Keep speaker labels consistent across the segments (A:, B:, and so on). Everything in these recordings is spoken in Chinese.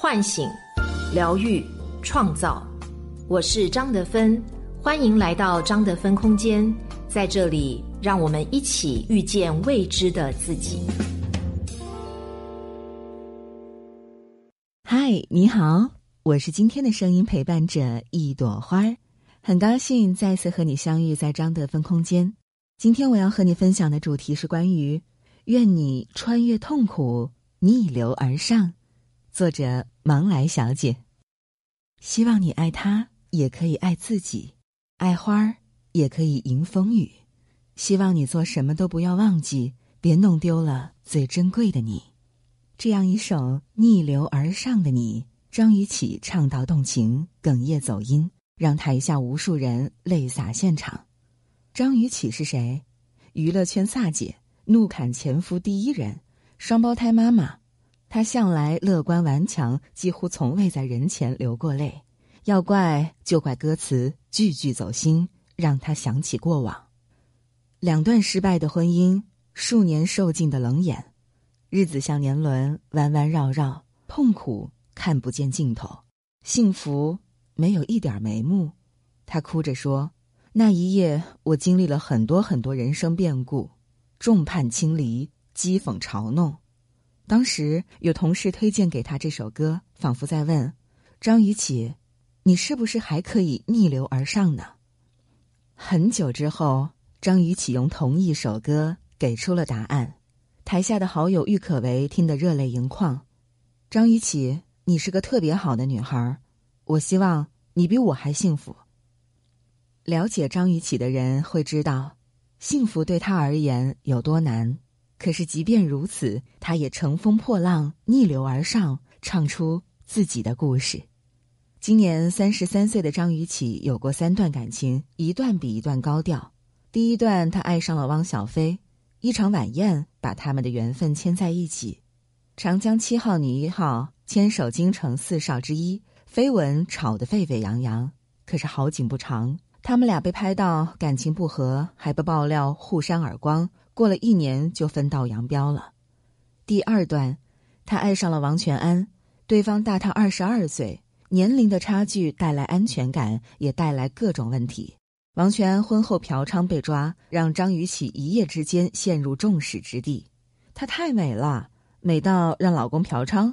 A: 唤醒、疗愈、创造。我是张德芬，欢迎来到张德芬空间。在这里，让我们一起遇见未知的自己。
B: 嗨，你好，我是今天的声音陪伴者一朵花儿，很高兴再次和你相遇在张德芬空间。今天我要和你分享的主题是关于愿你穿越痛苦，逆流而上。作者芒来小姐，希望你爱他，也可以爱自己；爱花儿，也可以迎风雨。希望你做什么都不要忘记，别弄丢了最珍贵的你。这样一首逆流而上的你，张雨绮唱到动情，哽咽走音，让台下无数人泪洒现场。张雨绮是谁？娱乐圈飒姐，怒砍前夫第一人，双胞胎妈妈。他向来乐观顽强，几乎从未在人前流过泪。要怪就怪歌词句句走心，让他想起过往。两段失败的婚姻，数年受尽的冷眼，日子像年轮弯弯绕绕，痛苦看不见尽头，幸福没有一点眉目。他哭着说：“那一夜，我经历了很多很多人生变故，众叛亲离，讥讽嘲弄。”当时有同事推荐给他这首歌，仿佛在问：“张雨绮，你是不是还可以逆流而上呢？”很久之后，张雨绮用同一首歌给出了答案。台下的好友郁可唯听得热泪盈眶。张雨绮，你是个特别好的女孩，我希望你比我还幸福。了解张雨绮的人会知道，幸福对她而言有多难。可是，即便如此，他也乘风破浪，逆流而上，唱出自己的故事。今年三十三岁的张雨绮有过三段感情，一段比一段高调。第一段，她爱上了汪小菲，一场晚宴把他们的缘分牵在一起。长江七号女一号牵手京城四少之一，绯闻吵得沸沸扬扬。可是好景不长，他们俩被拍到感情不和，还被爆料互扇耳光。过了一年就分道扬镳了。第二段，他爱上了王全安，对方大他二十二岁，年龄的差距带来安全感，也带来各种问题。王全安婚后嫖娼被抓，让张雨绮一夜之间陷入众矢之的。她太美了，美到让老公嫖娼，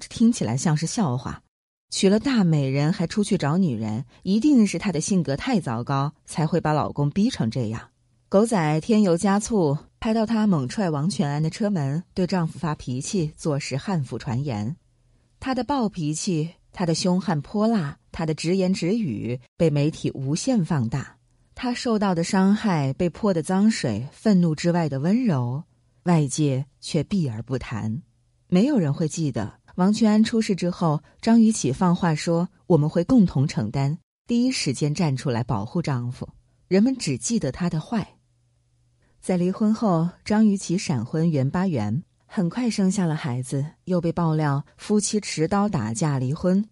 B: 这听起来像是笑话。娶了大美人还出去找女人，一定是她的性格太糟糕，才会把老公逼成这样。狗仔添油加醋，拍到她猛踹王全安的车门，对丈夫发脾气，坐实悍妇传言。她的暴脾气，她的凶悍泼辣，她的直言直语被媒体无限放大。她受到的伤害，被泼的脏水，愤怒之外的温柔，外界却避而不谈。没有人会记得王全安出事之后，张雨绮放话说我们会共同承担，第一时间站出来保护丈夫。人们只记得她的坏。在离婚后，张雨绮闪婚袁巴元，很快生下了孩子，又被爆料夫妻持刀打架离婚，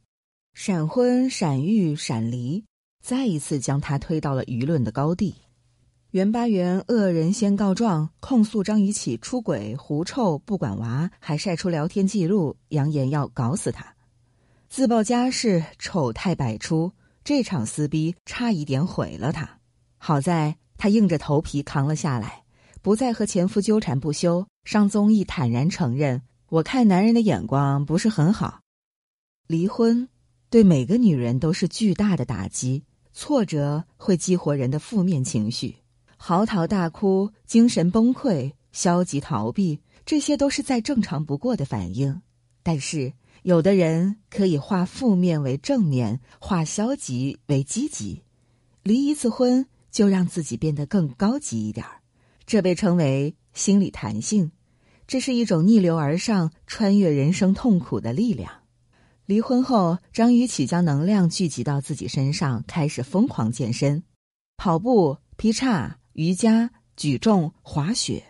B: 闪婚、闪育、闪离，再一次将她推到了舆论的高地。袁巴元恶人先告状，控诉张雨绮出轨、狐臭、不管娃，还晒出聊天记录，扬言要搞死她，自曝家事，丑态百出。这场撕逼差一点毁了她，好在。她硬着头皮扛了下来，不再和前夫纠缠不休，上综艺坦然承认：“我看男人的眼光不是很好。”离婚对每个女人都是巨大的打击，挫折会激活人的负面情绪，嚎啕大哭、精神崩溃、消极逃避，这些都是再正常不过的反应。但是，有的人可以化负面为正面，化消极为积极，离一次婚。就让自己变得更高级一点儿，这被称为心理弹性，这是一种逆流而上、穿越人生痛苦的力量。离婚后，张雨绮将能量聚集到自己身上，开始疯狂健身，跑步、劈叉、瑜伽、举重、滑雪。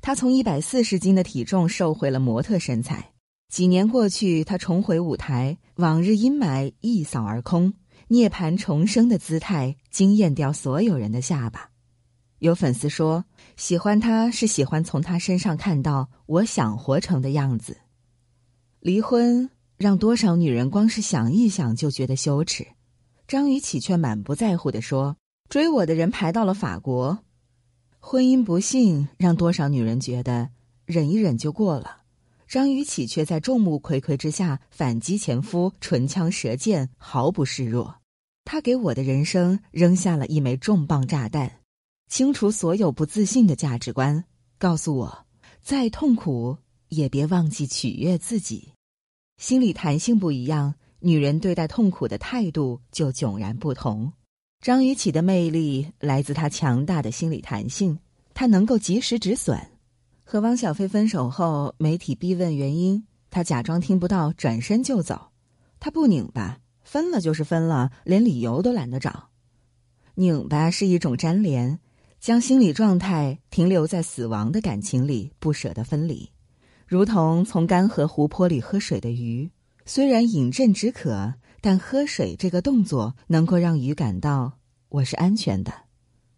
B: 她从一百四十斤的体重瘦回了模特身材。几年过去，她重回舞台，往日阴霾一扫而空。涅槃重生的姿态惊艳掉所有人的下巴。有粉丝说，喜欢他是喜欢从他身上看到我想活成的样子。离婚让多少女人光是想一想就觉得羞耻。张雨绮却满不在乎地说：“追我的人排到了法国。”婚姻不幸让多少女人觉得忍一忍就过了，张雨绮却在众目睽睽之下反击前夫，唇枪舌剑，毫不示弱。她给我的人生扔下了一枚重磅炸弹，清除所有不自信的价值观，告诉我，再痛苦也别忘记取悦自己。心理弹性不一样，女人对待痛苦的态度就迥然不同。张雨绮的魅力来自她强大的心理弹性，她能够及时止损。和汪小菲分手后，媒体逼问原因，她假装听不到，转身就走。她不拧巴，分了就是分了，连理由都懒得找。拧巴是一种粘连，将心理状态停留在死亡的感情里，不舍得分离，如同从干涸湖泊里喝水的鱼，虽然饮鸩止渴。但喝水这个动作能够让鱼感到我是安全的，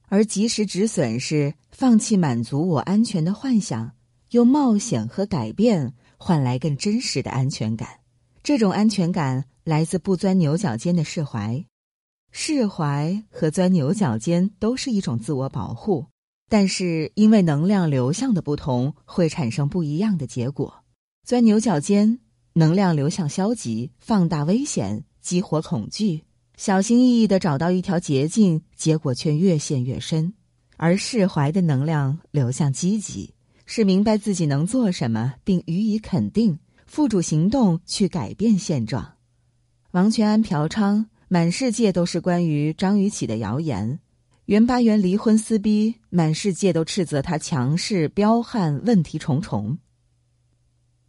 B: 而及时止损是放弃满足我安全的幻想，用冒险和改变换来更真实的安全感。这种安全感来自不钻牛角尖的释怀。释怀和钻牛角尖都是一种自我保护，但是因为能量流向的不同，会产生不一样的结果。钻牛角尖，能量流向消极，放大危险。激活恐惧，小心翼翼的找到一条捷径，结果却越陷越深；而释怀的能量流向积极，是明白自己能做什么，并予以肯定，付诸行动去改变现状。王全安嫖娼，满世界都是关于张雨绮的谣言；袁巴元离婚撕逼，满世界都斥责他强势彪悍，问题重重。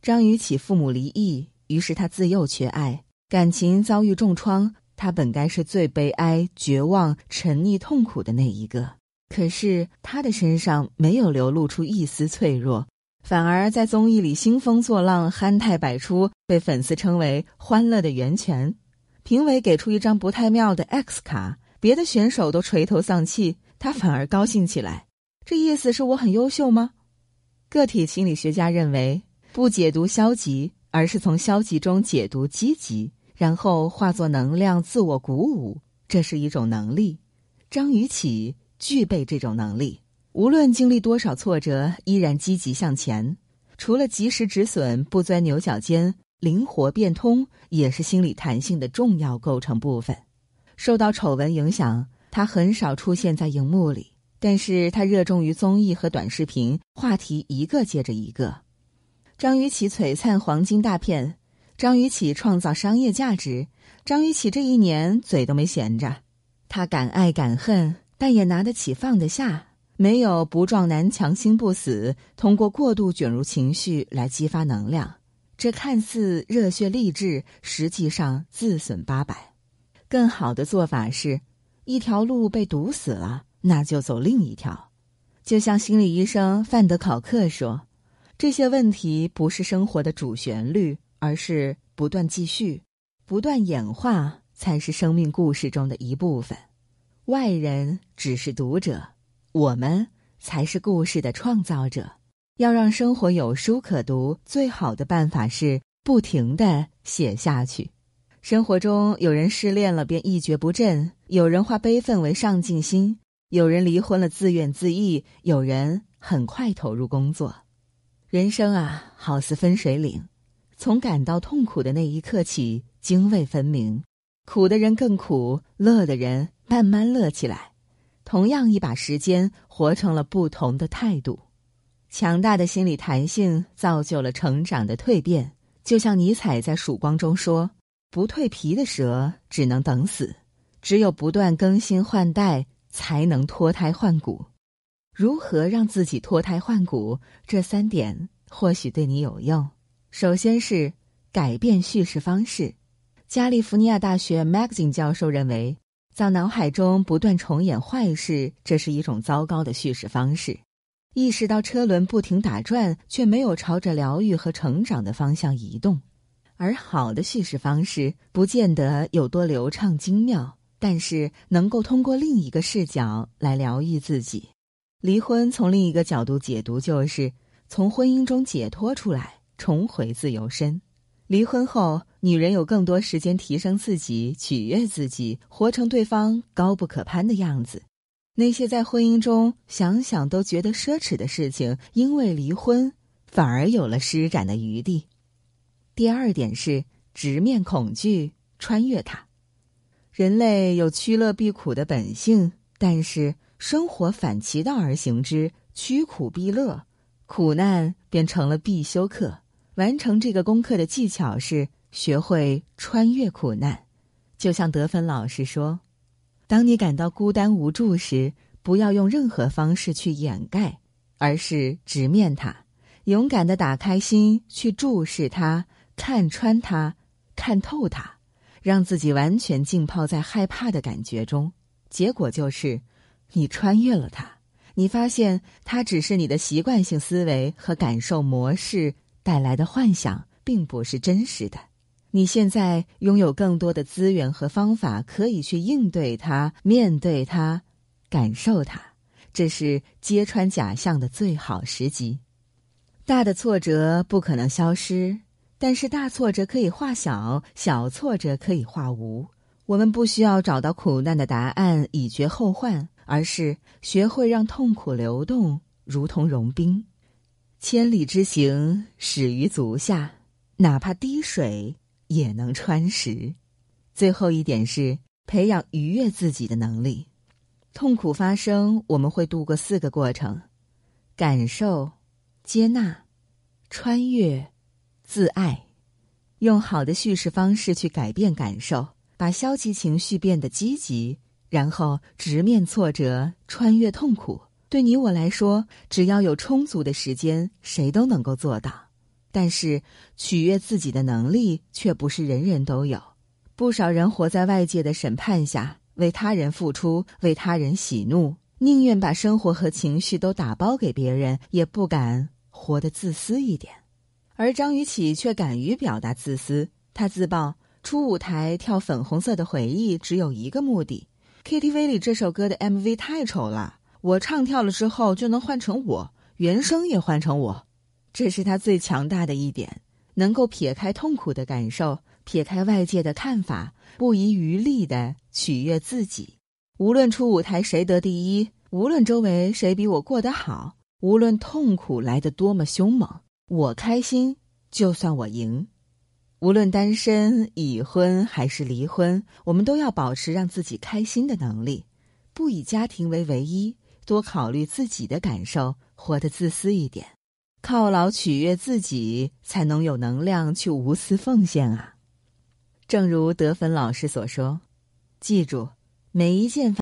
B: 张雨绮父母离异，于是他自幼缺爱。感情遭遇重创，他本该是最悲哀、绝望、沉溺痛苦的那一个。可是他的身上没有流露出一丝脆弱，反而在综艺里兴风作浪、憨态百出，被粉丝称为“欢乐的源泉”。评委给出一张不太妙的 X 卡，别的选手都垂头丧气，他反而高兴起来。这意思是我很优秀吗？个体心理学家认为，不解读消极，而是从消极中解读积极。然后化作能量，自我鼓舞，这是一种能力。张雨绮具备这种能力，无论经历多少挫折，依然积极向前。除了及时止损，不钻牛角尖，灵活变通，也是心理弹性的重要构成部分。受到丑闻影响，他很少出现在荧幕里，但是他热衷于综艺和短视频，话题一个接着一个。张雨绮璀璨黄金大片。张雨绮创造商业价值。张雨绮这一年嘴都没闲着，她敢爱敢恨，但也拿得起放得下，没有不撞南墙心不死。通过过度卷入情绪来激发能量，这看似热血励志，实际上自损八百。更好的做法是，一条路被堵死了，那就走另一条。就像心理医生范德考克说：“这些问题不是生活的主旋律。”而是不断继续、不断演化，才是生命故事中的一部分。外人只是读者，我们才是故事的创造者。要让生活有书可读，最好的办法是不停的写下去。生活中有人失恋了便一蹶不振，有人化悲愤为上进心，有人离婚了自怨自艾，有人很快投入工作。人生啊，好似分水岭。从感到痛苦的那一刻起，泾渭分明，苦的人更苦，乐的人慢慢乐起来。同样一把时间，活成了不同的态度。强大的心理弹性造就了成长的蜕变。就像尼采在《曙光》中说：“不蜕皮的蛇只能等死，只有不断更新换代，才能脱胎换骨。”如何让自己脱胎换骨？这三点或许对你有用。首先是改变叙事方式。加利福尼亚大学 Magazine 教授认为，在脑海中不断重演坏事，这是一种糟糕的叙事方式。意识到车轮不停打转，却没有朝着疗愈和成长的方向移动。而好的叙事方式不见得有多流畅精妙，但是能够通过另一个视角来疗愈自己。离婚从另一个角度解读，就是从婚姻中解脱出来。重回自由身，离婚后，女人有更多时间提升自己、取悦自己，活成对方高不可攀的样子。那些在婚姻中想想都觉得奢侈的事情，因为离婚反而有了施展的余地。第二点是直面恐惧，穿越它。人类有趋乐避苦的本性，但是生活反其道而行之，趋苦避乐，苦难便成了必修课。完成这个功课的技巧是学会穿越苦难。就像德芬老师说。当你感到孤单无助时，不要用任何方式去掩盖，而是直面它，勇敢的打开心去注视它，看穿它，看透它，让自己完全浸泡在害怕的感觉中。结果就是，你穿越了它，你发现它只是你的习惯性思维和感受模式带来的幻想，并不是真实的。你现在拥有更多的资源和方法，可以去应对它、面对它、感受它，这是揭穿假象的最好时机。大的挫折不可能消失，但是大挫折可以化小，小挫折可以化无。我们不需要找到苦难的答案以绝后患，而是学会让痛苦流动，如同融冰。千里之行，始于足下，哪怕滴水。也能穿石。最后一点是培养愉悦自己的能力。痛苦发生，我们会度过四个过程：感受、接纳、穿越、自爱。用好的叙事方式去改变感受，把消极情绪变得积极，然后直面挫折，穿越痛苦。对你我来说，只要有充足的时间，谁都能够做到。但是，取悦自己的能力却不是人人都有。不少人活在外界的审判下，为他人付出，为他人喜怒，宁愿把生活和情绪都打包给别人，也不敢活得自私一点。而张雨绮却敢于表达自私。她自曝出舞台跳《粉红色的回忆》只有一个目的：KTV 里这首歌的 MV 太丑了，我唱跳了之后就能换成我，原声也换成我。这是他最强大的一点，能够撇开痛苦的感受，撇开外界的看法，不遗余力的取悦自己。无论出舞台谁得第一，无论周围谁比我过得好，无论痛苦来得多么凶猛，我开心就算我赢。无论单身、已婚还是离婚，我们都要保持让自己开心的能力，不以家庭为唯一，多考虑自己的感受，活得自私一点。犒劳取悦自己，才能有能量去无私奉献啊！正如德芬老师所说：“记住，每一件。”